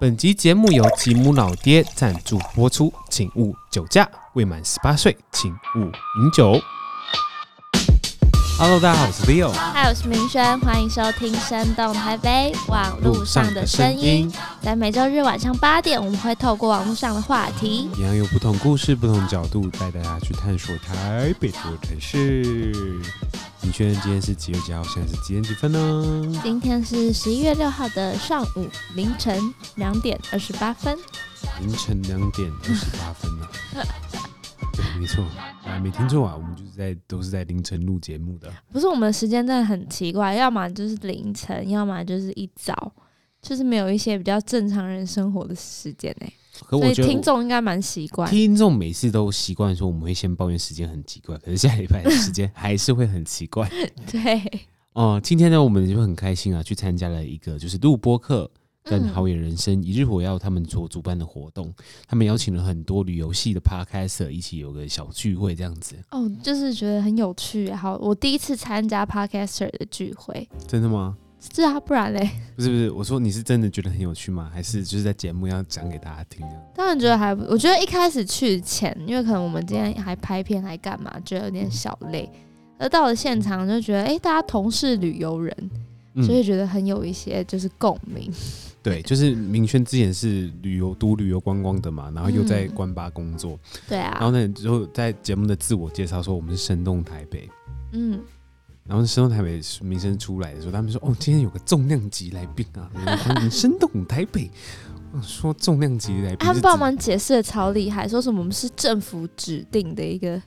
本集节目由吉姆老爹赞助播出，请勿酒驾，未满十八岁请勿饮酒。Hello，大家好，我是 Leo，嗨，我是明轩，欢迎收听《生动台北网路上的声音》。在每周日晚上八点，我们会透过网络上的话题，一样有不同故事、不同角度，带大家去探索台北这座城市。明轩，今天是几月几号？现在是几点几分呢？今天是十一月六号的上午凌晨两点二十八分。凌晨两点二十八分呢、啊？对，没错，啊，没听错啊，我们就是在都是在凌晨录节目的。不是，我们的时间真的很奇怪，要么就是凌晨，要么就是一早，就是没有一些比较正常人生活的时间呢、欸。可我觉得听众应该蛮习惯，听众每次都习惯说我们会先抱怨时间很奇怪，可是下礼拜的时间 还是会很奇怪。对，哦、呃，今天呢，我们就很开心啊，去参加了一个就是录播客跟好野人生一日火药他们所主办的活动，他们邀请了很多旅游系的 podcaster 一起有个小聚会这样子。哦，就是觉得很有趣。好，我第一次参加 podcaster 的聚会，真的吗？是啊，不然嘞？不是不是，我说你是真的觉得很有趣吗？还是就是在节目要讲给大家听？当然觉得还不，我觉得一开始去前，因为可能我们今天还拍片还干嘛，觉得有点小累。而到了现场就觉得，哎、欸，大家同是旅游人，所以觉得很有一些就是共鸣、嗯。对，就是明轩之前是旅游读旅游观光的嘛，然后又在关巴工作、嗯，对啊。然后呢，就在节目的自我介绍说我们是生动台北，嗯。然后生动台北名声出来的时候，他们说：“哦，今天有个重量级来宾啊，欢迎 声动台北。”说重量级来宾，他们帮忙解释的超厉害，说什么我们是政府指定的一个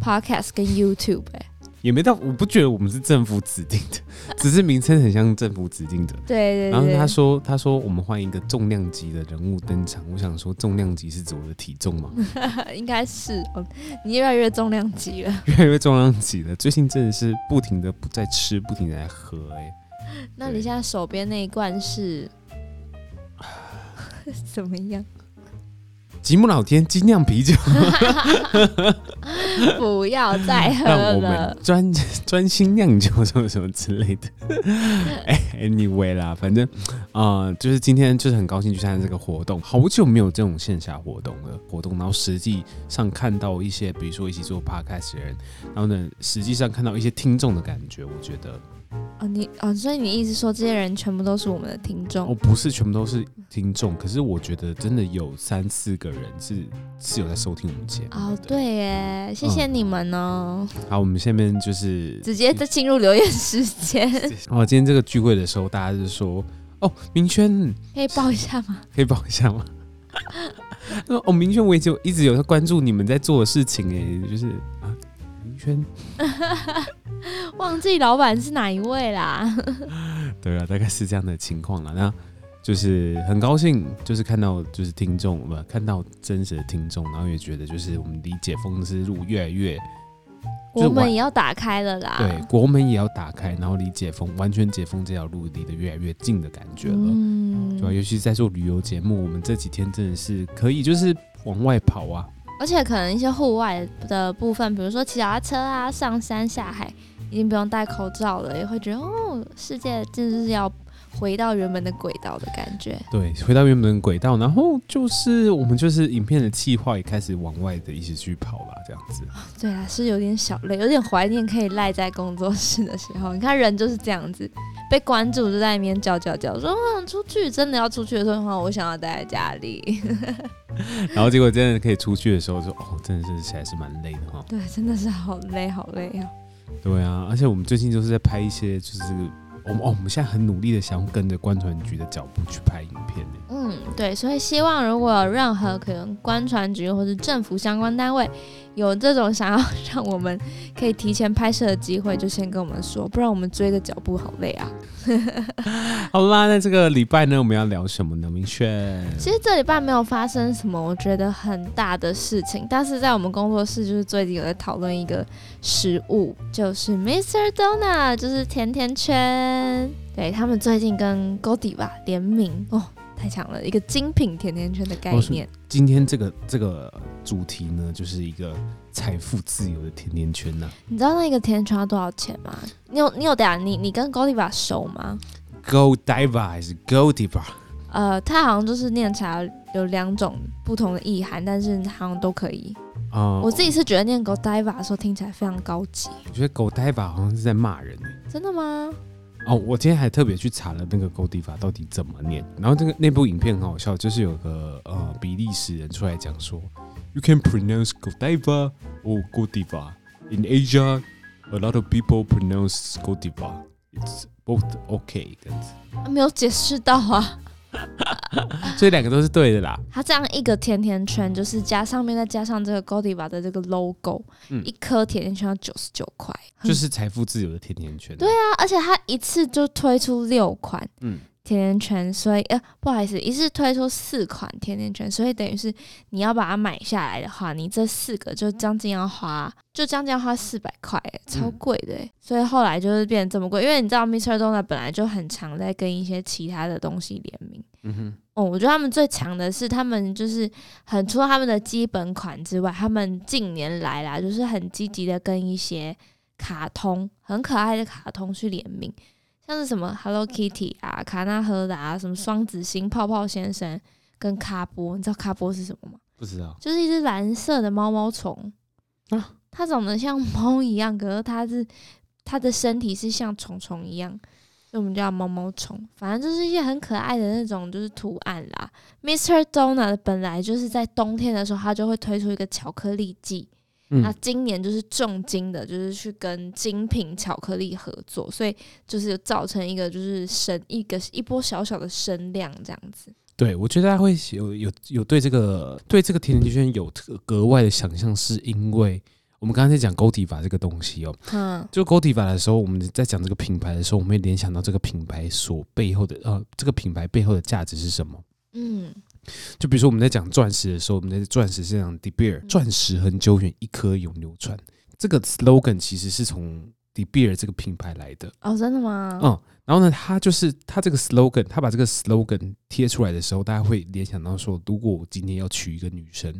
podcast 跟 YouTube 哎、欸。也没到，我不觉得我们是政府指定的，只是名称很像政府指定的。对，对对。然后他说：“他说我们欢迎一个重量级的人物登场。”我想说，重量级是指我的体重吗？应该是哦，你越来越重量级了，越来越重量级了。最近真的是不停的在吃，不停的在喝、欸。哎，那你现在手边那一罐是 怎么样？吉姆老天精酿啤酒，不要再喝了。让我们专专心酿酒，什么什么之类的。哎，anyway 啦，反正啊、呃，就是今天就是很高兴去参加这个活动，好久没有这种线下活动了。活动，然后实际上看到一些，比如说一起做 podcast 的人，然后呢，实际上看到一些听众的感觉，我觉得。哦，你哦，所以你意思说这些人全部都是我们的听众？哦，不是全部都是听众，可是我觉得真的有三四个人是是有在收听我们节目。哦，对耶，谢谢你们哦。嗯、好，我们下面就是直接再进入留言时间。哦，今天这个聚会的时候，大家就说，哦，明轩可以抱一下吗？可以抱一下吗？哦，明轩，我也就一直有在关注你们在做的事情，哎，就是啊，明轩。忘记老板是哪一位啦？对啊，大概是这样的情况了。那就是很高兴，就是看到就是听众不看到真实的听众，然后也觉得就是我们离解封之路越来越，国门也要打开了啦。对，国门也要打开，然后离解封完全解封这条路离得越来越近的感觉了。嗯，对吧？尤其是在做旅游节目，我们这几天真的是可以就是往外跑啊。而且可能一些户外的部分，比如说骑脚踏车啊、上山下海，已经不用戴口罩了，也会觉得哦，世界真的是要回到原本的轨道的感觉。对，回到原本的轨道，然后就是我们就是影片的计划也开始往外的一起去跑了，这样子。对啊，是有点小累，有点怀念可以赖在工作室的时候。你看人就是这样子，被关注就在里面叫叫叫，说我想出去，真的要出去的时候的话，我想要待在家里。然后结果真的可以出去的时候，说哦，真的是起来是蛮累的哈。对，真的是好累，好累啊。对啊，而且我们最近就是在拍一些，就是我们哦，我们现在很努力的想跟着观船局的脚步去拍影片。嗯，对，所以希望如果有任何可能观船局或是政府相关单位有这种想要让我们可以提前拍摄的机会，就先跟我们说，不然我们追的脚步好累啊。好啦，那这个礼拜呢，我们要聊什么呢？明轩，其实这礼拜没有发生什么我觉得很大的事情，但是在我们工作室就是最近有在讨论一个食物，就是 Mr. Donut，就是甜甜圈。对，他们最近跟 Godiva 联名哦。太强了，一个精品甜甜圈的概念。今天这个这个主题呢，就是一个财富自由的甜甜圈呐、啊。你知道那个甜甜圈要多少钱吗？你有你有的啊？你你跟 Godiva 熟吗？Godiva 还是 Godiva？呃，它好像就是念起来有两种不同的意涵，但是好像都可以。啊、我自己是觉得念 Godiva 的时候听起来非常高级。我觉得 Godiva 好像是在骂人、欸、真的吗？哦，我今天还特别去查了那个 Godiva 到底怎么念，然后这个那部影片很好笑，就是有个呃比利时人出来讲说，You can pronounce Godiva or Godiva in Asia. A lot of people pronounce Godiva. It's both okay 这样子。没有解释到啊。所以两个都是对的啦。它这样一个甜甜圈，就是加上面再加上这个 Godiva 的这个 logo，、嗯、一颗甜甜圈要九十九块，就是财富自由的甜甜圈。对啊，而且它一次就推出六款。嗯。甜甜圈，所以呃，不好意思，一次推出四款甜甜圈，所以等于是你要把它买下来的话，你这四个就将近要花，就将近要花四百块，超贵的、嗯。所以后来就是变得这么贵，因为你知道，Mr. Donut 本来就很常在跟一些其他的东西联名。嗯哼，哦，我觉得他们最强的是他们就是很除了他们的基本款之外，他们近年来啦，就是很积极的跟一些卡通很可爱的卡通去联名。像是什么 Hello Kitty 啊、卡纳赫达啊、什么双子星、泡泡先生跟卡波，你知道卡波是什么吗？不知道，就是一只蓝色的毛毛虫啊，它长得像猫一样，可是它是它的身体是像虫虫一样，所以我们叫毛毛虫。反正就是一些很可爱的那种就是图案啦。Mr. Donut 本来就是在冬天的时候，它就会推出一个巧克力季。那今年就是重金的，就是去跟精品巧克力合作，所以就是造成一个就是声一个一波小小的声量这样子。对，我觉得大家会有有有对这个对这个甜甜圈有格外的想象，是因为我们刚才在讲 Godiva 这个东西哦，嗯，就 Godiva 的时候，我们在讲这个品牌的时候，我们会联想到这个品牌所背后的呃，这个品牌背后的价值是什么？嗯。就比如说我们在讲钻石的时候，我们在钻石是讲 De Beer，钻石恒久远，一颗永流传。这个 slogan 其实是从 De Beer 这个品牌来的。哦，真的吗？嗯，然后呢，他就是他这个 slogan，他把这个 slogan 贴出来的时候，大家会联想到说，如果我今天要娶一个女生，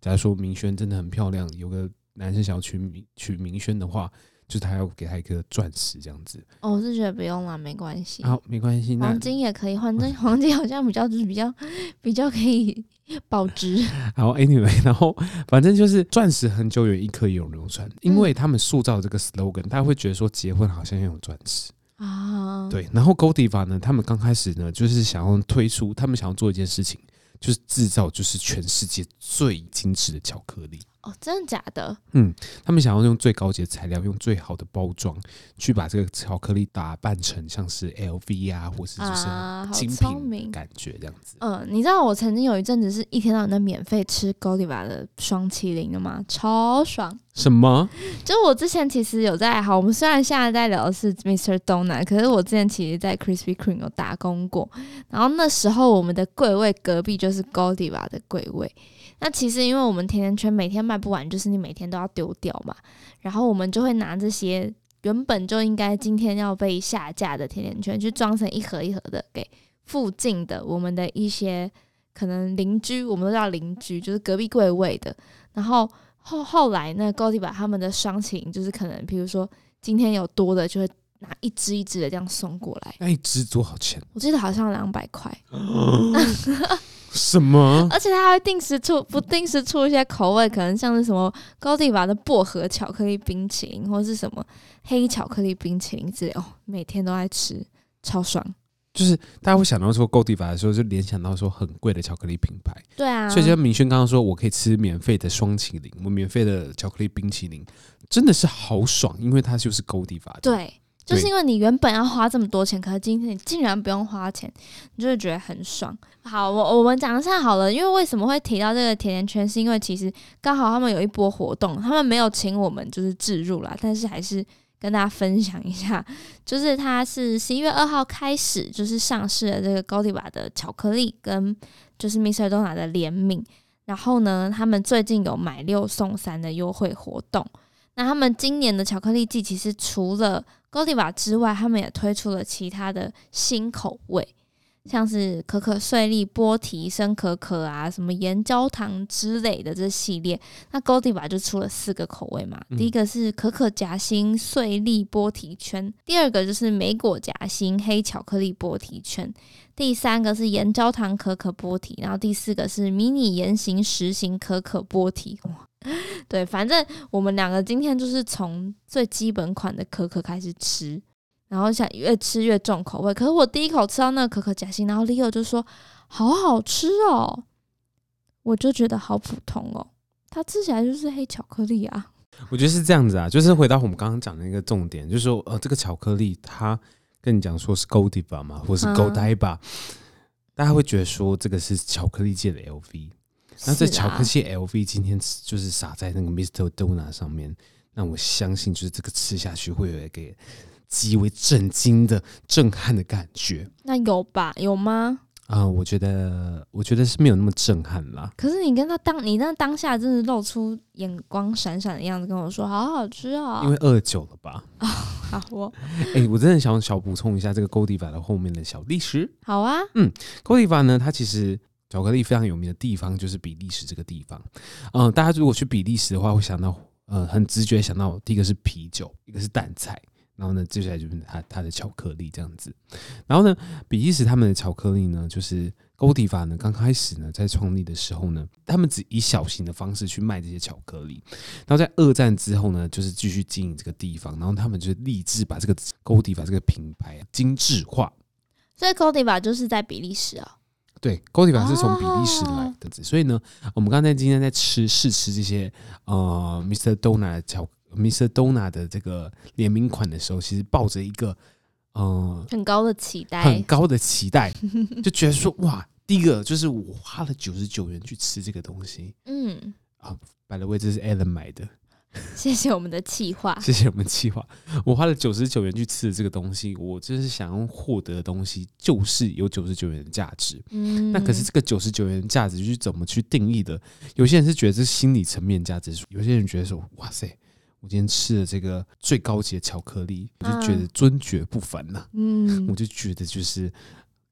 假如说明轩真的很漂亮，有个男生想要娶明娶明轩的话。就是他要给他一颗钻石这样子，哦，我是觉得不用了，没关系。好，没关系。黄金也可以换，但黄金好像比较就是比较比较可以保值。好，Anyway，然后反正就是钻石很久远，一颗永流传，因为他们塑造这个 slogan，大家会觉得说结婚好像要用钻石啊。对，然后 Goldiva 呢，他们刚开始呢，就是想要推出，他们想要做一件事情，就是制造就是全世界最精致的巧克力。哦，真的假的？嗯，他们想要用最高级的材料，用最好的包装，去把这个巧克力打扮成像是 LV 啊，或是就是精品感觉这样子。嗯、呃，你知道我曾经有一阵子是一天到晚在免费吃 Godiva 的双麒麟的吗？超爽！什么？就我之前其实有在，好，我们虽然现在在聊的是 Mr. Donut，可是我之前其实在 Krispy Kreme 有打工过，然后那时候我们的柜位隔壁就是 Goldiva 的柜位。那其实，因为我们甜甜圈每天卖不完，就是你每天都要丢掉嘛。然后我们就会拿这些原本就应该今天要被下架的甜甜圈，去装成一盒一盒的给附近的我们的一些可能邻居，我们都叫邻居，就是隔壁柜位的。然后后后来呢，Godiva 他们的双擎，就是可能比如说今天有多的，就会拿一支一支的这样送过来。那一支多少钱？我记得好像两百块。什么？而且他还会定时出，不定时出一些口味，可能像是什么 Godiva 的薄荷巧克力冰淇淋，或是什么黑巧克力冰淇淋之类。哦，每天都爱吃，超爽。就是大家会想到说 Godiva 的时候，就联想到说很贵的巧克力品牌。对啊。所以像明轩刚刚说，我可以吃免费的双淇淋，我免费的巧克力冰淇淋，真的是好爽，因为它就是 Godiva 的。对。就是因为你原本要花这么多钱，可是今天你竟然不用花钱，你就会觉得很爽。好，我我们讲一下好了，因为为什么会提到这个甜甜圈，是因为其实刚好他们有一波活动，他们没有请我们就是置入啦，但是还是跟大家分享一下，就是它是十一月二号开始就是上市了这个 Godiva 的巧克力跟就是 Mr. Dona 的联名，然后呢，他们最近有买六送三的优惠活动。那他们今年的巧克力季其实除了 Godiva 之外，他们也推出了其他的新口味。像是可可碎粒、波提、生可可啊，什么盐焦糖之类的这系列，那 Godiva 就出了四个口味嘛。嗯、第一个是可可夹心碎粒波提圈，第二个就是莓果夹心黑巧克力波提圈，第三个是盐焦糖可可波提，然后第四个是迷你盐型实心可可波提。哇，对，反正我们两个今天就是从最基本款的可可开始吃。然后想越吃越重口味，可是我第一口吃到那个可可夹心，然后 Leo 就说好好吃哦，我就觉得好普通哦，它吃起来就是黑巧克力啊。我觉得是这样子啊，就是回到我们刚刚讲的那个重点，就是说呃，这个巧克力它跟你讲说是 Godiva 嘛，或是 Godiva，、啊、大家会觉得说这个是巧克力界的 LV，那这巧克力界 LV 今天就是撒在那个 Mr. Donut 上面，那我相信就是这个吃下去会有一个。极为震惊的震撼的感觉，那有吧？有吗？啊、呃，我觉得，我觉得是没有那么震撼啦。可是你跟他当，你那当下真的露出眼光闪闪的样子，跟我说好好吃啊、哦！因为饿久了吧？哦、好我，哎、欸，我真的想小补充一下这个 Godiva 的后面的小历史。好啊，嗯，Godiva 呢，它其实巧克力非常有名的地方就是比利时这个地方。嗯、呃，大家如果去比利时的话，会想到，呃，很直觉想到第一个是啤酒，一个是淡菜。然后呢，接下来就是它它的巧克力这样子。然后呢，比利时他们的巧克力呢，就是 Godiva 呢，刚开始呢在创立的时候呢，他们只以小型的方式去卖这些巧克力。然后在二战之后呢，就是继续经营这个地方。然后他们就立志把这个 Godiva 这个品牌精致化。所以 Godiva 就是在比利时啊？对，Godiva 是从比利时来的。哦、所以呢，我们刚才今天在吃试吃这些呃 Mr. Donut 的巧克力。Mr. Donut 的这个联名款的时候，其实抱着一个呃很高的期待，很高的期待，就觉得说哇，第一个就是我花了九十九元去吃这个东西，嗯啊，by the way，这是 Alan 买的，谢谢我们的企划，谢谢我们企划，我花了九十九元去吃的这个东西，我就是想要获得的东西就是有九十九元的价值，嗯，那可是这个九十九元的价值是怎么去定义的？有些人是觉得这是心理层面价值，有些人觉得说哇塞。我今天吃了这个最高级的巧克力，我就觉得尊爵不凡呐、啊。嗯，我就觉得就是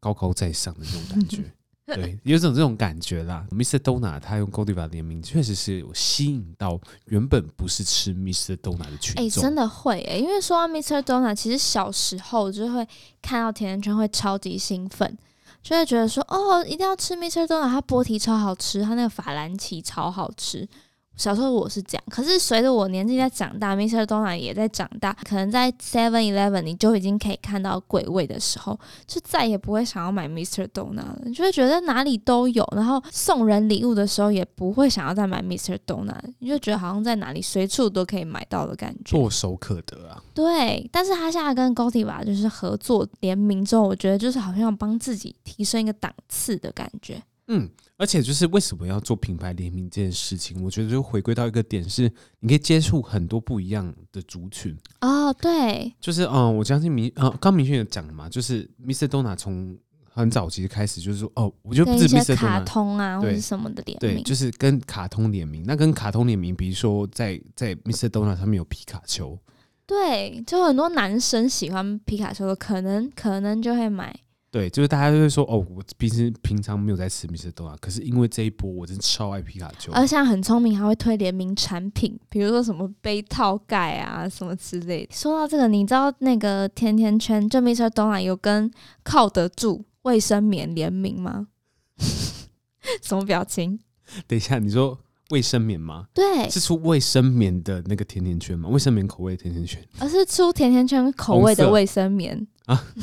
高高在上的那种感觉，对，有种这种感觉啦。Mr. Donut 他用 Godiva 联名，确实是有吸引到原本不是吃 Mr. Donut 的群众。哎、欸，真的会哎、欸，因为说到 Mr. Donut，其实小时候就会看到甜甜圈会超级兴奋，就会觉得说哦，一定要吃 Mr. Donut，它波提超好吃，它那个法兰奇超好吃。小时候我是这样，可是随着我年纪在长大，Mr. Donut 也在长大，可能在 Seven Eleven 你就已经可以看到鬼味的时候，就再也不会想要买 Mr. Donut 了，你就会觉得哪里都有，然后送人礼物的时候也不会想要再买 Mr. Donut，你就觉得好像在哪里随处都可以买到的感觉，唾手可得啊。对，但是他现在跟 Gotiva 就是合作联名之后，我觉得就是好像帮自己提升一个档次的感觉。嗯，而且就是为什么要做品牌联名这件事情，我觉得就回归到一个点是，你可以接触很多不一样的族群哦。对，就是嗯，我相信明呃，刚明轩有讲了嘛，就是 Mr. Donut 从很早期开始就是说哦，我就不是 Mr. Donut 卡通啊，或者什么的联名，对，就是跟卡通联名。那跟卡通联名，比如说在在 Mr. Donut 上面有皮卡丘，对，就很多男生喜欢皮卡丘的，可能可能就会买。对，就是大家都会说哦，我平时平常没有在吃 Mr. Donut，可是因为这一波，我真的超爱皮卡丘。而且很聪明，还会推联名产品，比如说什么杯套盖啊，什么之类的。说到这个，你知道那个甜甜圈，就 Mr. Donut 有跟靠得住卫生棉联名吗？什么表情？等一下，你说卫生棉吗？对，是出卫生棉的那个甜甜圈吗？卫生棉口味的甜甜圈，而是出甜甜圈口味的卫生棉啊。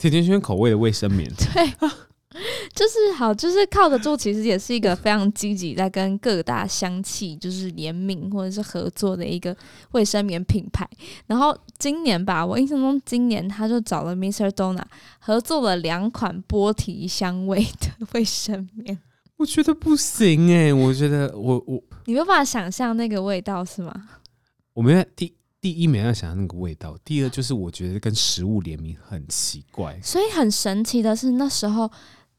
甜甜圈口味的卫生棉，对，就是好，就是靠得住。其实也是一个非常积极在跟各大香气就是联名或者是合作的一个卫生棉品牌。然后今年吧，我印象中今年他就找了 Mr. Donut 合作了两款波提香味的 卫生棉。我觉得不行哎、欸，我觉得我我你没有办法想象那个味道是吗？我没有第。第一，没有想象那个味道；第二，就是我觉得跟食物联名很奇怪。所以很神奇的是，那时候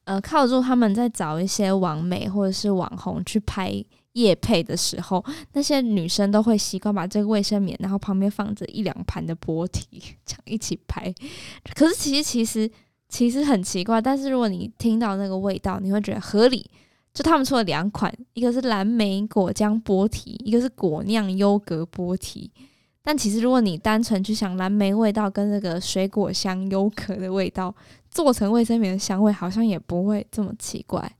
呃，靠住他们在找一些网美或者是网红去拍夜配的时候，那些女生都会习惯把这个卫生棉，然后旁边放着一两盘的波提，这样一起拍。可是其实其实其实很奇怪，但是如果你听到那个味道，你会觉得合理。就他们出了两款，一个是蓝莓果浆波提，一个是果酿优格波提。但其实如果你单纯去想蓝莓味道跟这个水果香优格的味道做成卫生棉的香味，好像也不会这么奇怪。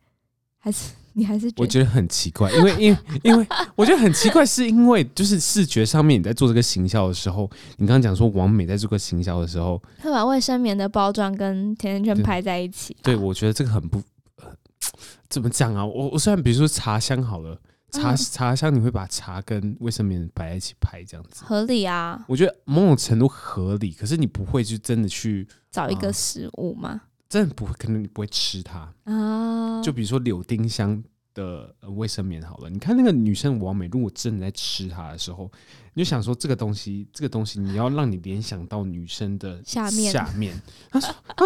还是你还是觉得？我觉得很奇怪，因为因为因为我觉得很奇怪，是因为就是视觉上面你在做这个行销的时候，你刚刚讲说王美在做个行销的时候，会把卫生棉的包装跟甜甜圈拍在一起。对，我觉得这个很不，呃、怎么讲啊？我我虽然比如说茶香好了，茶茶香你会把茶跟卫生棉摆在一起拍这样子，合理啊？我觉得某种程度合理，可是你不会就真的去找一个食物吗？呃真的不会，可能你不会吃它啊。就比如说柳丁香的卫生棉好了，你看那个女生王美，如果真的在吃它的时候，你就想说这个东西，这个东西你要让你联想到女生的下面下面。他说啊，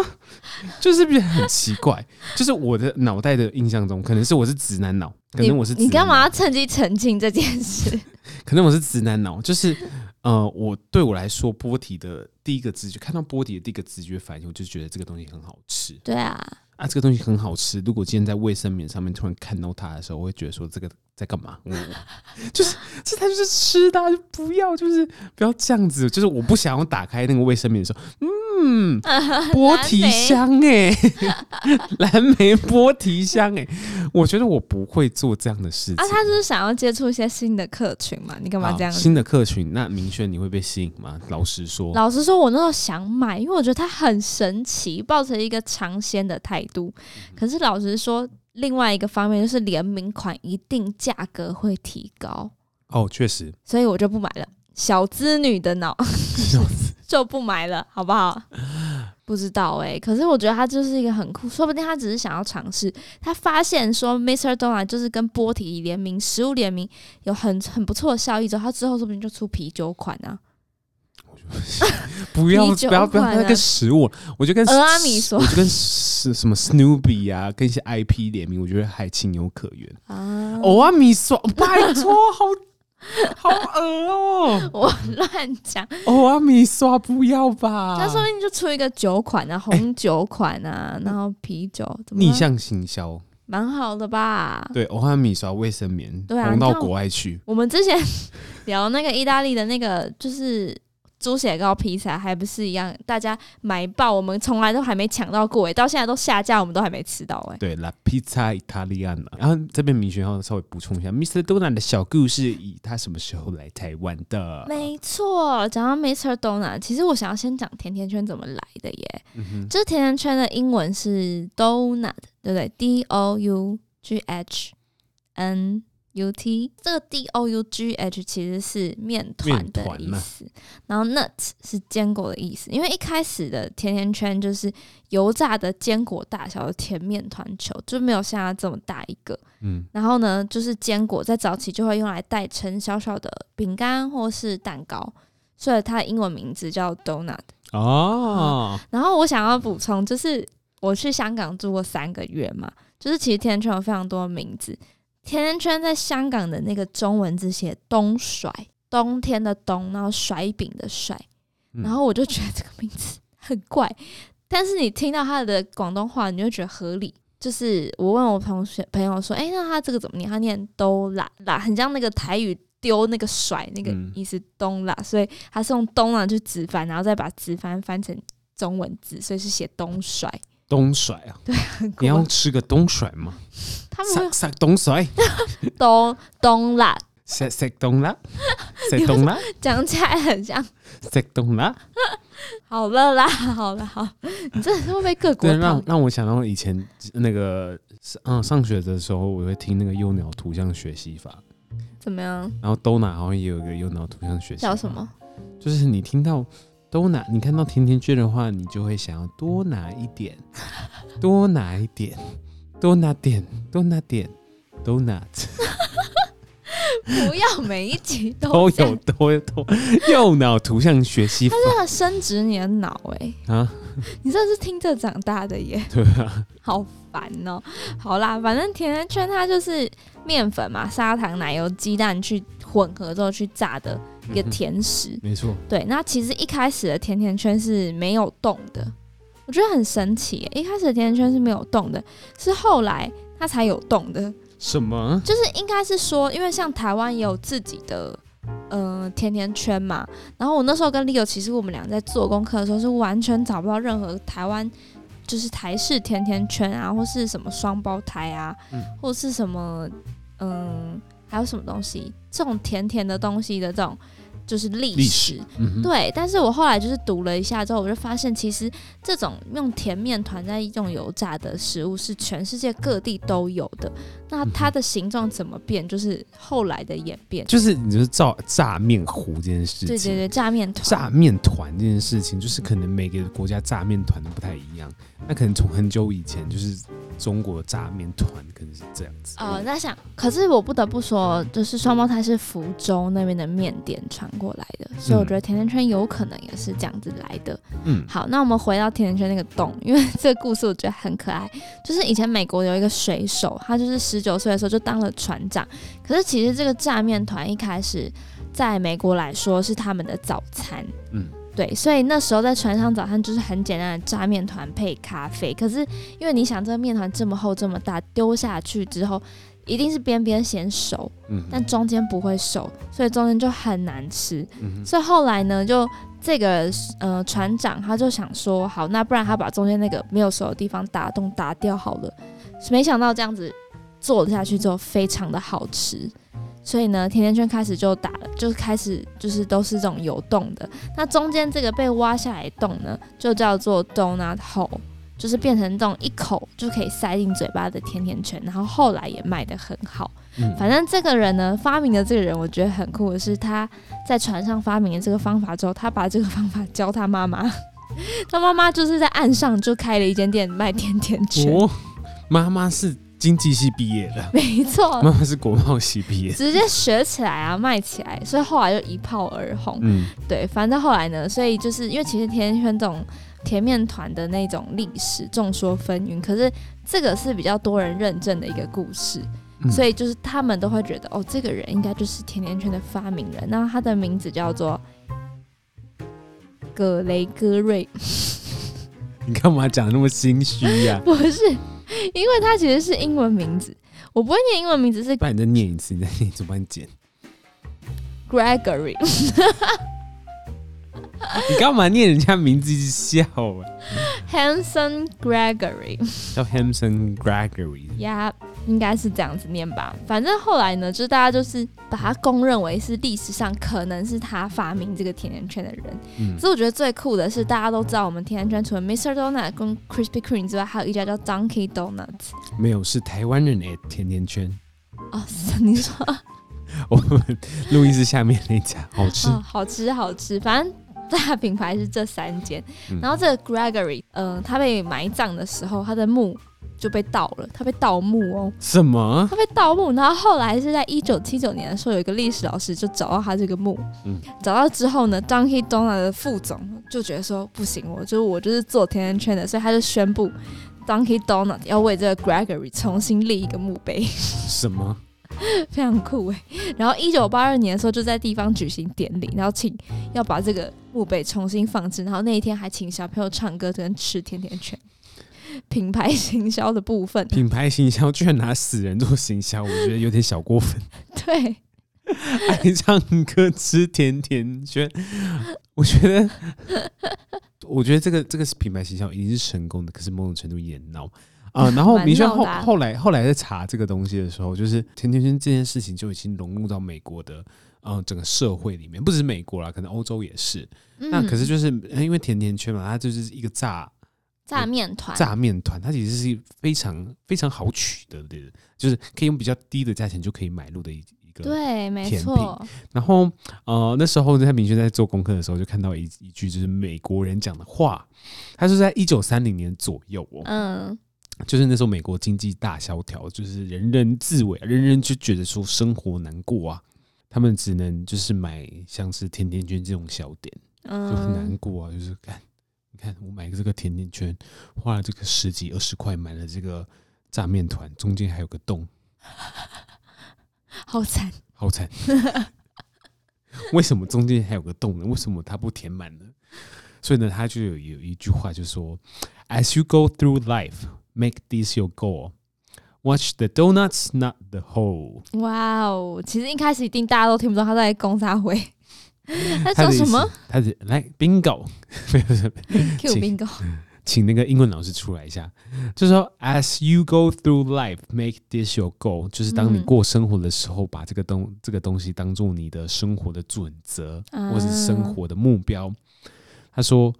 就是不是很奇怪？就是我的脑袋的印象中，可能是我是直男脑，可能我是你干嘛要趁机澄清这件事？可能我是直男脑，就是。呃，我对我来说，波体的第一个直觉，看到波体的第一个直觉反应，我就觉得这个东西很好吃。对啊，啊，这个东西很好吃。如果今天在卫生棉上面突然看到它的时候，我会觉得说这个在干嘛？我 就是这，它就是吃的，就不要，就是不要这样子。就是我不想要打开那个卫生棉的时候，嗯，波提香哎、欸，蓝莓波提香哎、欸，我觉得我不会做这样的事情。啊，他就是想要接触一些新的客群嘛？你干嘛这样？新的客群，那明轩你会被吸引吗？老实说，老实说，我那时候想买，因为我觉得它很神奇，抱着一个尝鲜的态度。可是老实说，另外一个方面就是联名款一定价格会提高。哦，确实，所以我就不买了。小资女的脑，就不买了，好不好？不知道哎、欸，可是我觉得他就是一个很酷，说不定他只是想要尝试。他发现说，Mr. Donut 就是跟波提联名，食物联名有很很不错的效益之后，他之后说不定就出啤酒款啊。不要不要不要那个食物，我就跟俄阿米说，我就跟什什么 Snoopy 啊，跟一些 IP 联名，我觉得还情有可原啊。俄阿米说，拜托，好。好恶哦、喔！我乱讲。哦，阿米刷不要吧？那说不定就出一个酒款啊，红酒款啊，欸、然后啤酒逆向行销，蛮好的吧？对，欧阿米刷卫生棉，对啊，红到国外去。我们之前 聊那个意大利的那个，就是。猪血糕披萨还不是一样，大家买爆，我们从来都还没抢到过哎，到现在都下架，我们都还没吃到哎。对，La Pizza Italiana。然后这边明轩要稍微补充一下，Mr. Donut 的小故事，以他什么时候来台湾的？没错，讲到 Mr. Donut，其实我想要先讲甜甜圈怎么来的耶。这甜甜圈的英文是 Donut，对不对？D O U G H N。U T 这个 D O U G H 其实是面团的意思，然后 nut 是坚果的意思。因为一开始的甜甜圈就是油炸的坚果大小的甜面团球，就没有像它这么大一个。嗯，然后呢，就是坚果在早期就会用来代称小小的饼干或是蛋糕，所以它的英文名字叫 donut。哦、嗯，然后我想要补充，就是我去香港住过三个月嘛，就是其实甜甜圈有非常多的名字。甜甜圈在香港的那个中文字写冬甩，冬天的冬，然后甩饼的甩，然后我就觉得这个名字很怪，但是你听到他的广东话，你就觉得合理。就是我问我同学朋友说，哎、欸，那他这个怎么念？他念兜啦啦，很像那个台语丢那个甩那个意思东啦，所以他是用东啦去直翻，然后再把直翻翻成中文字，所以是写冬甩。冬甩啊，对，你要吃个冬甩吗？他们塞冬甩，冬冬辣，塞塞冬辣，塞冬辣，讲起来很像塞冬辣。好了啦，好了好，你这是会被各国让让我想到以前那个嗯上学的时候，我会听那个幼鸟图像学习法，怎么样？然后 Donut 好像也有一个幼鸟图像学习，叫什么？就是你听到。多拿，你看到甜甜圈的话，你就会想要多拿一点，多拿一点，多拿点，多拿点，donut。不要每一集都 都有都有都右脑图像学习法，它是伸直你的脑哎、欸、啊！你这是听着长大的耶？对啊，好烦哦、喔。好啦，反正甜甜圈它就是面粉嘛，砂糖、奶油、鸡蛋去混合之后去炸的一个甜食。没错，对。那其实一开始的甜甜圈是没有动的，我觉得很神奇。一开始的甜甜圈是没有动的，是后来它才有动的。什么？就是应该是说，因为像台湾也有自己的呃甜甜圈嘛。然后我那时候跟 Leo，其实我们俩在做功课的时候是完全找不到任何台湾就是台式甜甜圈啊，或是什么双胞胎啊，嗯、或是什么嗯，还有什么东西这种甜甜的东西的这种。就是历史，对。但是我后来就是读了一下之后，我就发现其实这种用甜面团在用油炸的食物是全世界各地都有的。那它的形状怎么变，就是后来的演变。就是你就是炸炸面糊这件事情，对对对，炸面团，炸面团这件事情，就是可能每个国家炸面团都不太一样。那可能从很久以前就是。中国炸面团可能是这样子。哦，在想，可是我不得不说，就是双胞胎是福州那边的面点传过来的，所以我觉得甜甜圈有可能也是这样子来的。嗯，好，那我们回到甜甜圈那个洞，因为这个故事我觉得很可爱。就是以前美国有一个水手，他就是十九岁的时候就当了船长。可是其实这个炸面团一开始在美国来说是他们的早餐。嗯。对，所以那时候在船上早餐就是很简单的炸面团配咖啡。可是因为你想，这个面团这么厚这么大，丢下去之后一定是边边先熟，嗯、但中间不会熟，所以中间就很难吃。嗯、所以后来呢，就这个呃船长他就想说，好，那不然他把中间那个没有熟的地方打洞打掉好了。没想到这样子做下去之后，非常的好吃。所以呢，甜甜圈开始就打了，就开始就是都是这种有洞的。那中间这个被挖下来的洞呢，就叫做 donut hole，就是变成这种一口就可以塞进嘴巴的甜甜圈。然后后来也卖得很好。嗯、反正这个人呢，发明的这个人，我觉得很酷的是他在船上发明了这个方法之后，他把这个方法教他妈妈。他妈妈就是在岸上就开了一间店卖甜甜圈。哦，妈妈是。经济系毕业的，没错，妈妈是国贸系毕业，直接学起来啊，卖起来，所以后来就一炮而红。嗯，对，反正后来呢，所以就是因为其实甜甜圈这种甜面团的那种历史众说纷纭，可是这个是比较多人认证的一个故事，嗯、所以就是他们都会觉得哦，这个人应该就是甜甜圈的发明人，那他的名字叫做葛雷戈瑞。你干嘛讲那么心虚呀？不是。因为它其实是英文名字，我不会念英文名字，是。不然你再念一次，你再念一次，帮你剪。Gregory。你干嘛念人家名字一直笑啊？Hanson Gregory。叫 Hanson Gregory。呀。应该是这样子念吧，反正后来呢，就是大家就是把他公认为是历史上可能是他发明这个甜甜圈的人。嗯，所以我觉得最酷的是，大家都知道我们甜甜圈除了 Mr. Donut 跟 Krispy Kreme 之外，还有一家叫 Donkey Donuts。没有，是台湾人的甜甜圈。哦，你说 我们录音室下面那家好吃，哦，好吃，好吃。反正大品牌是这三间。嗯，然后这个 Gregory，嗯，呃，他被埋葬的时候，他的墓。就被盗了，他被盗墓哦。什么？他被盗墓，然后后来是在一九七九年的时候，有一个历史老师就找到他这个墓。嗯，找到之后呢，Donkey Donuts 的副总就觉得说不行，我就是我就是做甜甜圈的，所以他就宣布 Donkey Donuts 要为这个 Gregory 重新立一个墓碑。什么？非常酷哎。然后一九八二年的时候，就在地方举行典礼，然后请要把这个墓碑重新放置，然后那一天还请小朋友唱歌跟吃甜甜圈。品牌行销的部分，品牌行销居然拿死人做行销，我觉得有点小过分。对，爱唱歌吃甜甜圈，我觉得，我觉得这个这个是品牌行销已经是成功的，可是某种程度也闹啊、呃。然后明轩后后来后来在查这个东西的时候，就是甜甜圈这件事情就已经融入到美国的嗯整个社会里面，不只是美国啦，可能欧洲也是。嗯、那可是就是因为甜甜圈嘛，它就是一个炸。炸面团，炸面团，它其实是非常非常好取得的，就是可以用比较低的价钱就可以买入的一一个对，没错。然后呃，那时候在明轩在做功课的时候，就看到一一句就是美国人讲的话，他说在一九三零年左右哦，嗯，就是那时候美国经济大萧条，就是人人自危，人人就觉得说生活难过啊，他们只能就是买像是甜甜圈这种小点，嗯，就很难过啊，就是看。你看，我买个这个甜甜圈，花了这个十几二十块买了这个炸面团，中间还有个洞，好惨，好惨。为什么中间还有个洞呢？为什么它不填满呢？所以呢，他就有有一句话，就是说：“As you go through life, make this your goal. Watch the donuts, not the hole。”哇哦！其实一开始一定大家都听不懂他在攻啥回，他说什么？他是来 bingo，Q bingo。请那个英文老师出来一下，就是说，as you go through life, make this your goal，就是当你过生活的时候，把这个东这个东西当做你的生活的准则，或者是生活的目标。他说，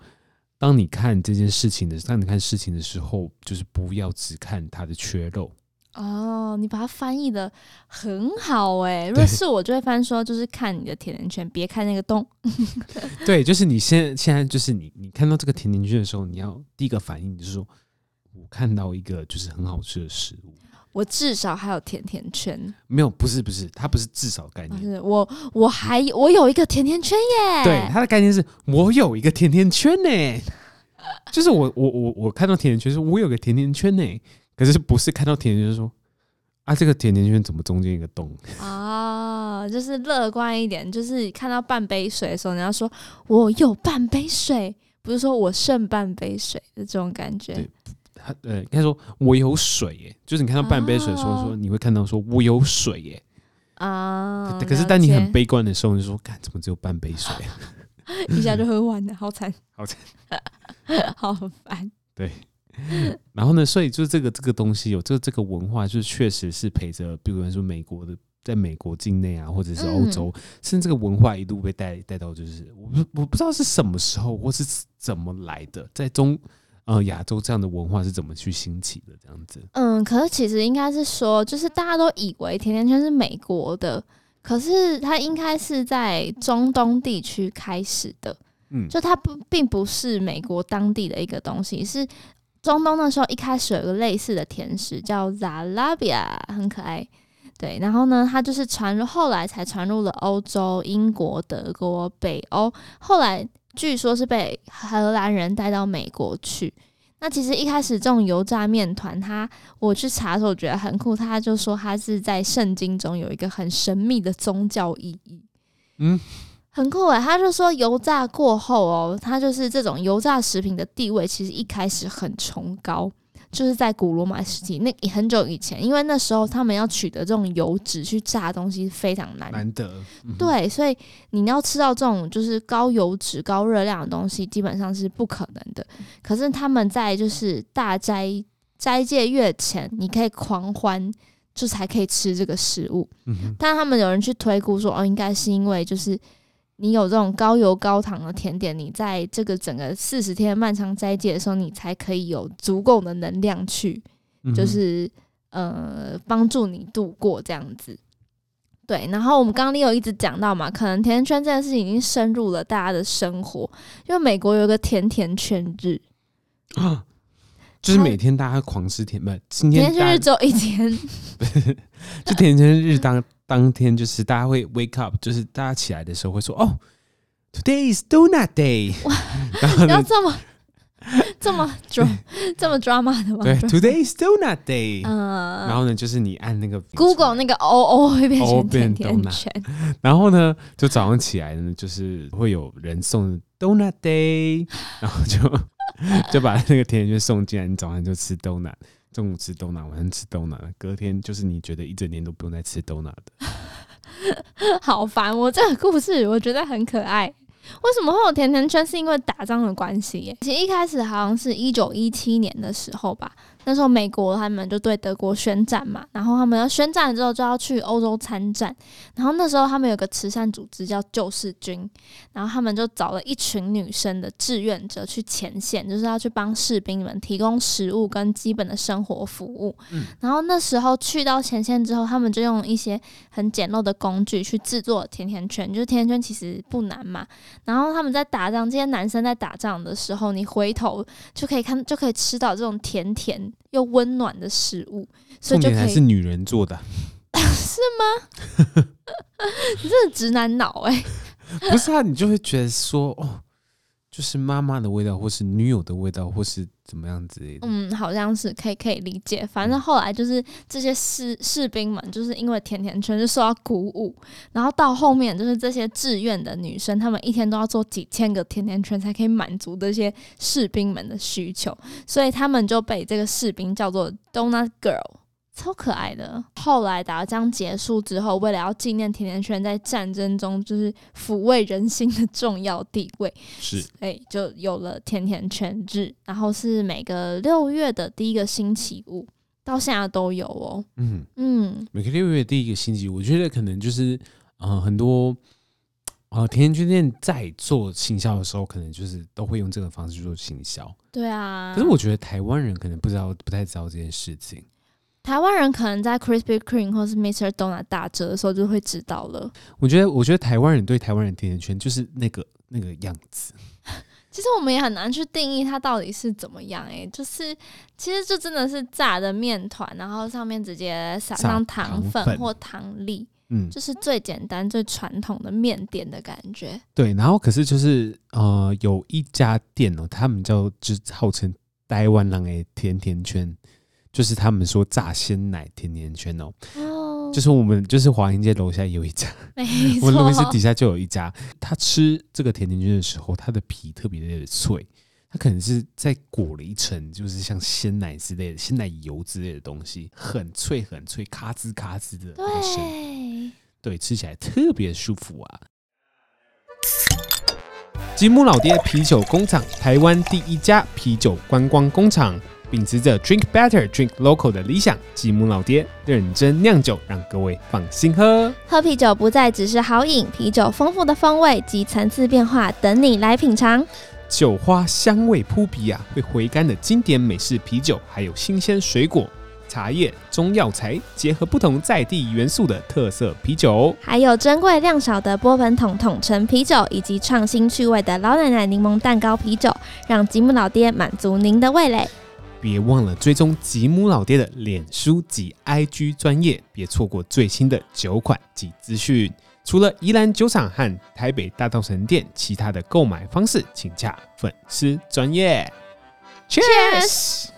当你看这件事情的，当你看事情的时候，就是不要只看它的缺漏。哦，你把它翻译的很好哎！如果是我，就会翻说，就是看你的甜甜圈，别看那个洞。对，就是你现在现在就是你，你看到这个甜甜圈的时候，你要第一个反应就是说，我看到一个就是很好吃的食物。我至少还有甜甜圈。没有，不是不是，它不是至少概念。是我我还我有一个甜甜圈耶。对，它的概念是我有一个甜甜圈呢。就是我我我我看到甜甜圈，是我有个甜甜圈呢。可是不是看到甜甜圈说啊，这个甜甜圈怎么中间一个洞？哦，就是乐观一点，就是看到半杯水的时候，你要说我有半杯水，不是说我剩半杯水的这种感觉。对，他呃，应该说我有水耶，就是你看到半杯水的时候，说你会看到说我有水耶啊。可是当你很悲观的时候，你就说，看怎么只有半杯水，一下就喝完了，好惨，好惨，好烦。对。然后呢，所以就是这个这个东西有这个这个文化，就是确实是陪着，比如说美国的，在美国境内啊，或者是欧洲，嗯、甚至这个文化一度被带带到，就是我不我不知道是什么时候或是怎么来的，在中呃亚洲这样的文化是怎么去兴起的这样子。嗯，可是其实应该是说，就是大家都以为甜甜圈是美国的，可是它应该是在中东地区开始的。嗯，就它不并不是美国当地的一个东西，是。中东那时候一开始有个类似的甜食叫 Zalabia，很可爱。对，然后呢，它就是传入，后来才传入了欧洲、英国、德国、北欧。后来据说是被荷兰人带到美国去。那其实一开始这种油炸面团，它我去查的时候我觉得很酷，他就说它是在圣经中有一个很神秘的宗教意义。嗯。很酷诶，他就说油炸过后哦，它就是这种油炸食品的地位，其实一开始很崇高，就是在古罗马时期那很久以前，因为那时候他们要取得这种油脂去炸东西非常难难得，嗯、对，所以你要吃到这种就是高油脂、高热量的东西，基本上是不可能的。可是他们在就是大斋斋戒月前，你可以狂欢，就才可以吃这个食物。嗯、哼但他们有人去推估说，哦，应该是因为就是。你有这种高油高糖的甜点，你在这个整个四十天漫长斋戒的时候，你才可以有足够的能量去，就是呃帮助你度过这样子。对，然后我们刚刚你有一直讲到嘛，可能甜甜圈这件事情已经深入了大家的生活，因为美国有个甜甜圈日啊，就是每天大家狂吃甜，不，今天甜甜圈日只有一天，就甜甜圈日当。当天就是大家会 wake up，就是大家起来的时候会说：“哦，Today is donut day。” 然后要这么这么 dra 这么 drama 的吗？对，Today is donut day。嗯，然后呢，就是你按那个 Google 那个 O O 会变成甜甜圈。然后呢，就早上起来呢，就是会有人送 donut day，然后就 就把那个甜甜圈送进来，你早上就吃 donut。中午吃豆奶，晚上吃豆奶，隔天就是你觉得一整年都不用再吃豆奶的。好烦！我这个故事我觉得很可爱。为什么会有甜甜圈？是因为打仗的关系耶。其实一开始好像是一九一七年的时候吧。那时候美国他们就对德国宣战嘛，然后他们要宣战了之后就要去欧洲参战，然后那时候他们有个慈善组织叫救世军，然后他们就找了一群女生的志愿者去前线，就是要去帮士兵们提供食物跟基本的生活服务。嗯，然后那时候去到前线之后，他们就用一些很简陋的工具去制作甜甜圈，就是甜甜圈其实不难嘛。然后他们在打仗，这些男生在打仗的时候，你回头就可以看，就可以吃到这种甜甜。又温暖的食物，所以就可以还是女人做的，是吗？你真的直男脑哎、欸，不是啊，你就会觉得说哦，就是妈妈的味道，或是女友的味道，或是怎么样之类的？嗯，好像是可以可以理解。反正后来就是这些士士兵们，就是因为甜甜圈就受到鼓舞，然后到后面就是这些志愿的女生，她们一天都要做几千个甜甜圈才可以满足这些士兵们的需求，所以他们就被这个士兵叫做 Donut Girl。超可爱的。后来打仗结束之后，为了要纪念甜甜圈在战争中就是抚慰人心的重要地位，是，哎，就有了甜甜圈日。然后是每个六月的第一个星期五，到现在都有哦。嗯嗯，每个六月第一个星期五，我觉得可能就是呃很多呃甜甜圈店在做行销的时候，可能就是都会用这个方式去做行销。对啊，可是我觉得台湾人可能不知道，不太知道这件事情。台湾人可能在 Krispy Kreme 或是 Mr. Donut 打折的时候就会知道了。我觉得，我觉得台湾人对台湾人甜甜圈就是那个那个样子。其实我们也很难去定义它到底是怎么样。哎，就是其实就真的是炸的面团，然后上面直接撒上糖粉或糖粒，嗯，就是最简单、最传统的面点的感觉。对，然后可是就是呃，有一家店哦，他们叫就是号称台湾人的甜甜圈。就是他们说炸鲜奶甜甜圈哦，哦，就是我们就是华阴街楼下有一家，我们录音室底下就有一家。他吃这个甜甜圈的时候，它的皮特别的脆，它可能是在裹了一层，就是像鲜奶之类的鲜奶油之类的东西，很脆很脆，咔吱咔吱的声，对，吃起来特别舒服啊。吉姆老爹啤酒工厂，台湾第一家啤酒观光工厂。秉持着 Drink Better, Drink Local 的理想，吉姆老爹认真酿酒，让各位放心喝。喝啤酒不再只是好饮，啤酒丰富的风味及层次变化等你来品尝。酒花香味扑鼻啊，会回甘的经典美式啤酒，还有新鲜水果、茶叶、中药材结合不同在地元素的特色啤酒，还有珍贵量少的波本桶桶陈啤酒，以及创新趣味的老奶奶柠檬蛋糕啤酒，让吉姆老爹满足您的味蕾。别忘了追踪吉姆老爹的脸书及 IG 专业，别错过最新的酒款及资讯。除了宜兰酒厂和台北大道城店，其他的购买方式请洽粉丝专业。Cheers！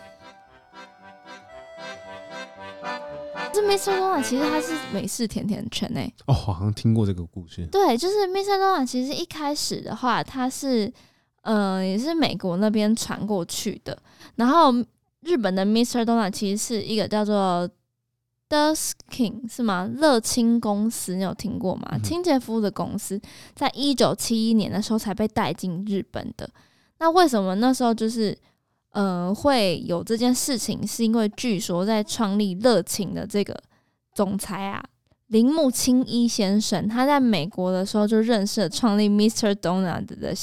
这 Mr. Donut 其实它是美式甜甜圈诶。哦，好像听过这个故事。对，就是 Mr. Donut 其实一开始的话，它是。嗯、呃，也是美国那边传过去的。然后日本的 Mr. Donut 其实是一个叫做 Duskin 是吗？乐清公司，你有听过吗？嗯、清洁服务的公司，在一九七一年的时候才被带进日本的。那为什么那时候就是嗯、呃、会有这件事情？是因为据说在创立乐清的这个总裁啊。铃木清一先生，他在美国的时候就认识了创立 Mr. Donut 的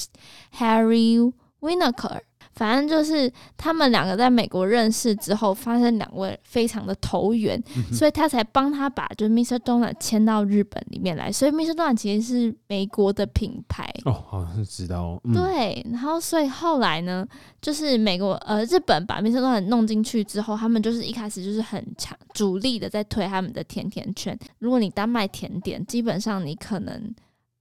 Harry Winokur。反正就是他们两个在美国认识之后，发现两位非常的投缘，嗯、所以他才帮他把就 Mr. Donut 签到日本里面来。所以 Mr. Donut 其实是美国的品牌哦，好像是知道哦。嗯、对，然后所以后来呢，就是美国呃日本把 Mr. Donut 弄进去之后，他们就是一开始就是很强主力的在推他们的甜甜圈。如果你单卖甜点，基本上你可能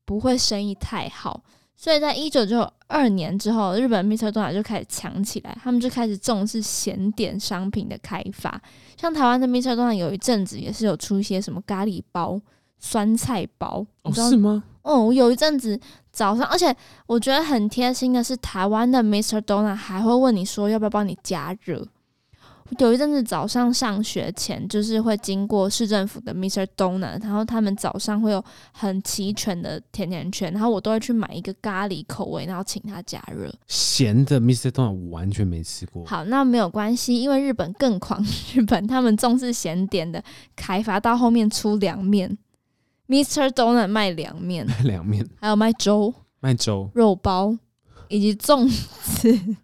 不会生意太好。所以在一九九二年之后，日本 Mr. Donut 就开始强起来，他们就开始重视咸点商品的开发。像台湾的 Mr. Donut 有一阵子也是有出一些什么咖喱包、酸菜包，哦，是吗？哦，有一阵子早上，而且我觉得很贴心的是，台湾的 Mr. Donut 还会问你说要不要帮你加热。有一阵子早上上学前，就是会经过市政府的 Mr. Donut，然后他们早上会有很齐全的甜甜圈，然后我都会去买一个咖喱口味，然后请他加热。咸的 Mr. Donut 我完全没吃过。好，那没有关系，因为日本更狂，日本他们重视咸点的开发，到后面出凉面，Mr. Donut 卖凉面，卖凉面，还有卖粥，卖粥，肉包以及粽子。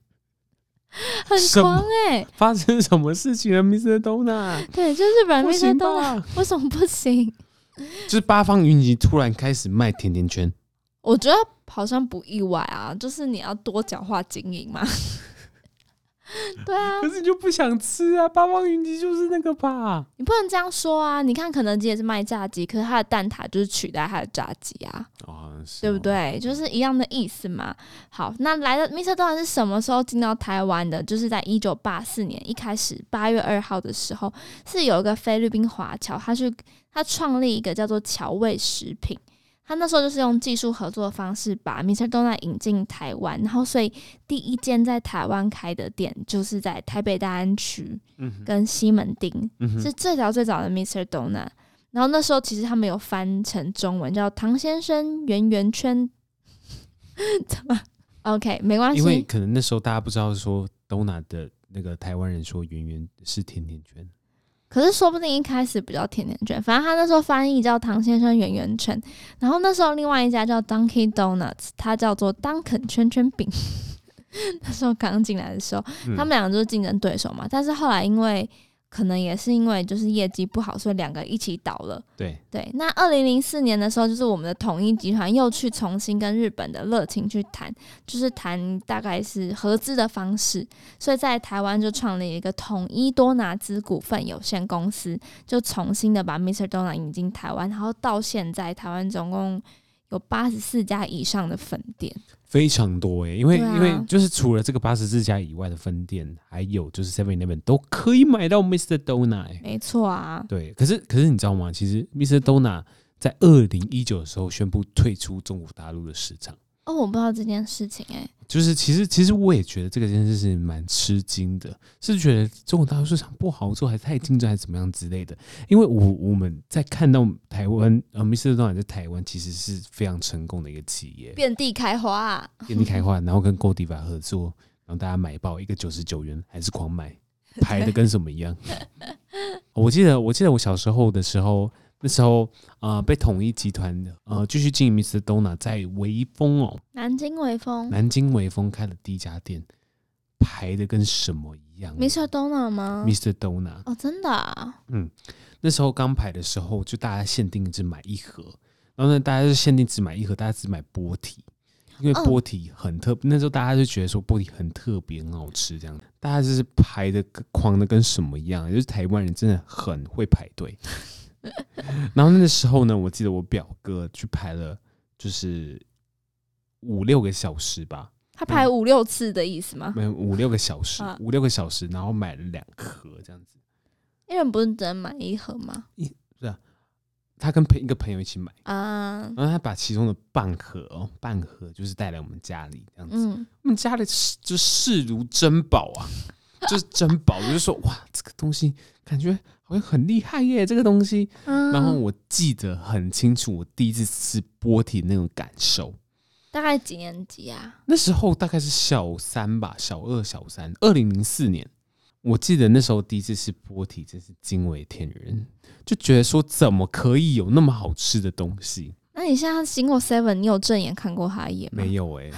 很狂哎、欸！发生什么事情了，Mr. Donut？对，就是日本 Mr. Donut，为什么不行？就是八方云集突然开始卖甜甜圈，我觉得好像不意外啊。就是你要多角化经营嘛。对啊，可是你就不想吃啊？八方云集就是那个吧？你不能这样说啊！你看肯德基也是卖炸鸡，可是它的蛋挞就是取代它的炸鸡啊，哦，是哦，对不对？就是一样的意思嘛。好，那来的 Mr. Donut 是什么时候进到台湾的？就是在一九八四年一开始八月二号的时候，是有一个菲律宾华侨，他去他创立一个叫做乔味食品。他那时候就是用技术合作的方式把 Mr. Donut 引进台湾，然后所以第一间在台湾开的店就是在台北大安区跟西门町，嗯、是最早最早的 Mr. Donut。然后那时候其实他们有翻成中文叫唐先生圆圆圈，怎么？OK，没关系，因为可能那时候大家不知道说 Donut 的那个台湾人说圆圆是甜甜圈。可是说不定一开始比较甜甜圈，反正他那时候翻译叫唐先生圆圆圈，然后那时候另外一家叫 Dunkin' Donuts，它叫做 dunk 圈圈饼。那时候刚进来的时候，嗯、他们两个就是竞争对手嘛，但是后来因为。可能也是因为就是业绩不好，所以两个一起倒了。对对，那二零零四年的时候，就是我们的统一集团又去重新跟日本的乐清去谈，就是谈大概是合资的方式，所以在台湾就创立一个统一多拿资股份有限公司，就重新的把 Mr. Donut 引进台湾，然后到现在台湾总共有八十四家以上的分店。非常多诶、欸，因为、啊、因为就是除了这个八十四家以外的分店，还有就是 Seven Eleven 都可以买到 Mr. Donut、欸。没错啊，对，可是可是你知道吗？其实 Mr. Donut 在二零一九的时候宣布退出中国大陆的市场。哦，我不知道这件事情哎、欸。就是其实其实我也觉得这个件事是蛮吃惊的，是觉得中国大陆市场不好做，还是太竞争，还是怎么样之类的。因为我我们在看到台湾呃，Mr. Donut 在台湾其实是非常成功的一个企业，遍地开花，啊，遍地开花，然后跟 Godiva 合作，然后大家买爆一个九十九元，还是狂买，排的跟什么一样。我记得我记得我小时候的时候。那时候啊、呃，被统一集团的呃继续经营 Mr. Donut 在微风哦，南京微风，南京微风开了第一家店，排的跟什么一样？Mr. Donut 吗？Mr. Donut 哦，真的啊？嗯，那时候刚排的时候，就大家限定只买一盒，然后呢，大家就限定只买一盒，大家只买波提，因为波提很特，哦、那时候大家就觉得说波提很特别，很好吃，这样，大家就是排的狂的跟什么一样，就是台湾人真的很会排队。然后那个时候呢，我记得我表哥去排了，就是五六个小时吧。他排五六次的意思吗？没有五六个小时，啊、五六个小时，然后买了两盒这样子。一人不是只能买一盒吗？一是啊，他跟朋一个朋友一起买啊，然后他把其中的半盒哦，半盒就是带来我们家里这样子。嗯、我们家里就视如珍宝啊，就是珍宝，我就是说哇，这个东西感觉。我很厉害耶，这个东西。嗯、然后我记得很清楚，我第一次吃波体那种感受。大概几年级啊？那时候大概是小三吧，小二、小三。二零零四年，我记得那时候第一次吃波体，真是惊为天人，就觉得说怎么可以有那么好吃的东西？那你现在经过 Seven，你有正眼看过他一眼吗？没有哎。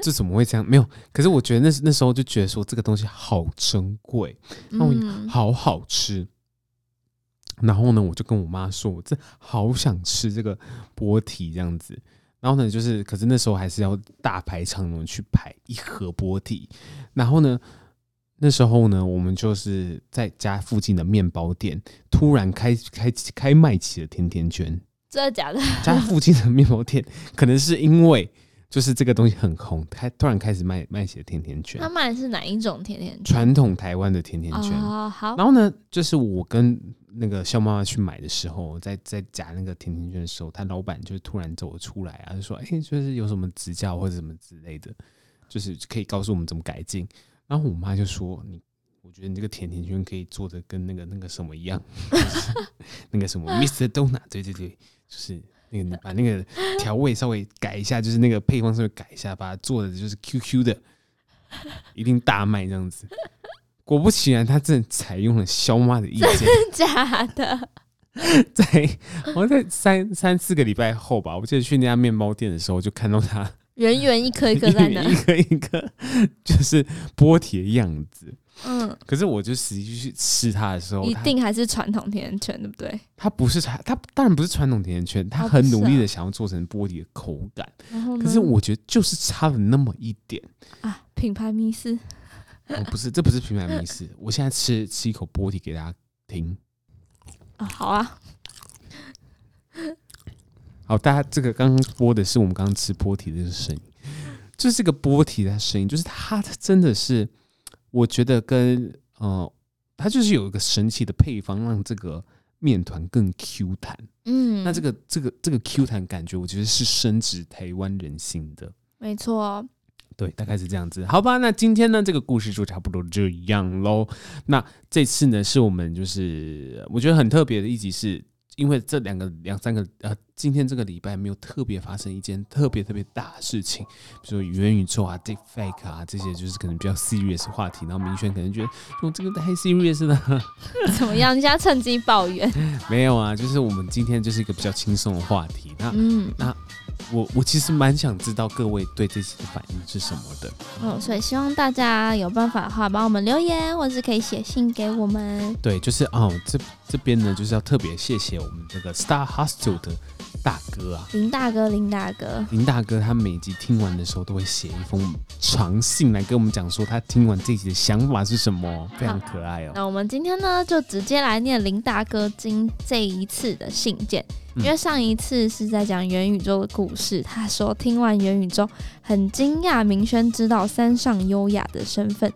这怎么会这样？没有，可是我觉得那那时候就觉得说这个东西好珍贵，然后好好吃。嗯、然后呢，我就跟我妈说，我这好想吃这个波提这样子。然后呢，就是可是那时候还是要大排长龙去排一盒波提。然后呢，那时候呢，我们就是在家附近的面包店突然开开开卖起了甜甜圈。真的假的？家附近的面包店可能是因为。就是这个东西很红，开突然开始卖卖起了甜甜圈。他卖的是哪一种甜甜圈？传统台湾的甜甜圈。哦，好。然后呢，就是我跟那个肖妈妈去买的时候，在在夹那个甜甜圈的时候，他老板就突然走了出来啊，就说：“哎、欸，就是有什么指教或者什么之类的，就是可以告诉我们怎么改进。”然后我妈就说：“你，我觉得你这个甜甜圈可以做的跟那个那个什么一样，那个什么 Mr. Donut，对对对，就是。”那个你把那个调味稍微改一下，就是那个配方稍微改一下，把它做的就是 QQ 的，一定大卖这样子。果不其然，他真的采用了肖妈的意见，真的假的？在好像在三三四个礼拜后吧，我记得去那家面包店的时候，就看到他圆圆一颗一颗在那，一颗一颗就是波体的样子。嗯，可是我就实际去吃它的时候，一定还是传统甜甜圈，对不对？它不是它，它当然不是传统甜甜圈，它很努力的想要做成波提的口感。可是我觉得就是差了那么一点啊，品牌迷失。哦，不是，这不是品牌迷思。我现在吃吃一口波提给大家听。啊，好啊。好，大家这个刚刚播的是我们刚刚吃波提的声音，就是这个波提的声音，就是它真的是，我觉得跟呃，它就是有一个神奇的配方，让这个面团更 Q 弹。嗯，那这个这个这个 Q 弹感觉，我觉得是深植台湾人心的。没错。对，大概是这样子，好吧。那今天呢，这个故事就差不多这样喽。那这次呢，是我们就是我觉得很特别的一集是，是因为这两个两三个呃，今天这个礼拜没有特别发生一件特别特别大的事情，比如说元宇宙啊、Deepfake 啊这些，就是可能比较 serious 话题。然后明轩可能觉得我这个太 serious 了，怎么样？你现在趁机抱怨？没有啊，就是我们今天就是一个比较轻松的话题。那嗯，那。我我其实蛮想知道各位对这次的反应是什么的，嗯，所以希望大家有办法的话，帮我们留言，或者是可以写信给我们。对，就是哦，这这边呢，就是要特别谢谢我们这个 Star Hostel 的大哥啊，林大哥，林大哥，林大哥，他每集听完的时候都会写一封长信来跟我们讲说他听完这集的想法是什么，非常可爱哦。那我们今天呢，就直接来念林大哥今这一次的信件。因为上一次是在讲元宇宙的故事，他说听完元宇宙很惊讶，明轩知道三上优雅的身份。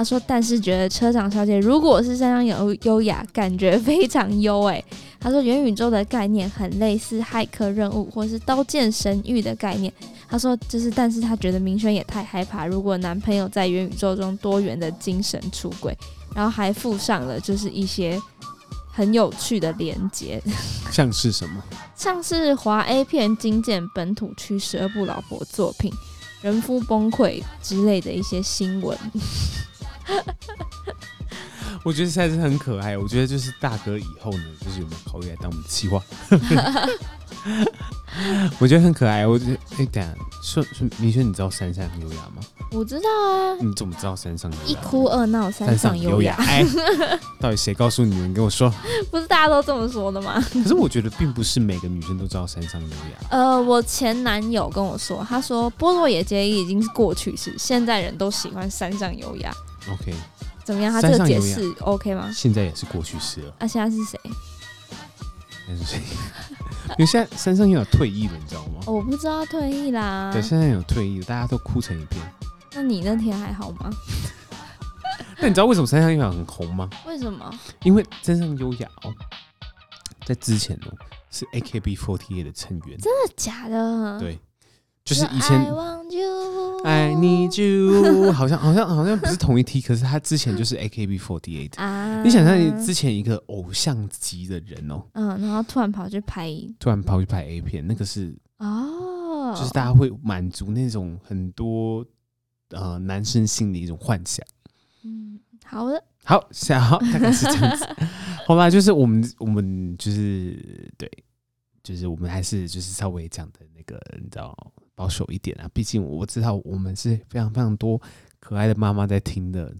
他说，但是觉得车长小姐如果是三上优优雅，感觉非常优诶。他说元宇宙的概念很类似骇客任务或是刀剑神域的概念。他说就是，但是他觉得明轩也太害怕，如果男朋友在元宇宙中多元的精神出轨，然后还附上了就是一些。很有趣的连接，像是什么？像是华 A 片精简本土区十二部老婆作品，人夫崩溃之类的一些新闻。我觉得现在是很可爱。我觉得就是大哥以后呢，就是有没有考虑来当我们的企划？我觉得很可爱。我觉得，哎、欸，等下说说，明轩，你知道山上优雅吗？我知道啊。你怎么知道山上优雅？一哭二闹三上优雅。哎，到底谁告诉你们？你跟我说。不是大家都这么说的吗？可是我觉得并不是每个女生都知道山上优雅。呃，我前男友跟我说，他说波洛野结衣已经是过去式，现在人都喜欢山上优雅。OK。怎么样？他这个解释 OK 吗？现在也是过去式了。啊，现在是谁？现在是谁？因为现在山上优雅退役了，你知道吗？我不知道退役啦。对，现在有退役了，大家都哭成一片。那你那天还好吗？那你知道为什么山上优雅很红吗？为什么？因为山上优雅哦，在之前哦是 AKB48 的成员。真的假的？对，就是以前。I need you，好像好像好像不是同一梯，可是他之前就是 AKB48。啊，你想象你之前一个偶像级的人哦，嗯，然后突然跑去拍，突然跑去拍 A 片，那个是哦，就是大家会满足那种很多。呃，男生心里一种幻想。嗯，好的，好，想好，大概是这样子。好吧，就是我们，我们就是对，就是我们还是就是稍微讲的那个，你知道，保守一点啊。毕竟我知道我们是非常非常多可爱的妈妈在听的。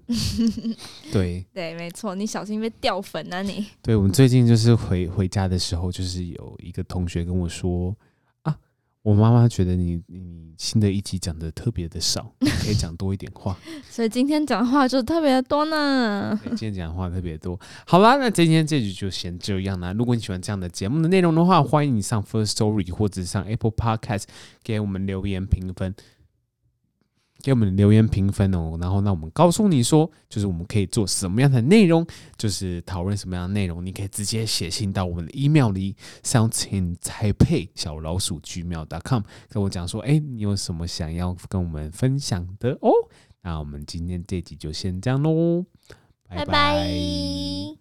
对对，没错，你小心被掉粉啊你！对，我们最近就是回回家的时候，就是有一个同学跟我说。我妈妈觉得你你新的一集讲的特别的少，你可以讲多一点话。所以今天讲的话就特别的多呢。今天讲的话特别多。好啦，那今天这集就先这样啦。如果你喜欢这样的节目的内容的话，欢迎你上 First Story 或者上 Apple Podcast 给我们留言评分。给我们留言评分哦，然后那我们告诉你说，就是我们可以做什么样的内容，就是讨论什么样的内容，你可以直接写信到我们的 email 里，something 台北小老鼠 gmail.com 跟我讲说，哎，你有什么想要跟我们分享的哦？那我们今天这集就先这样喽，拜拜。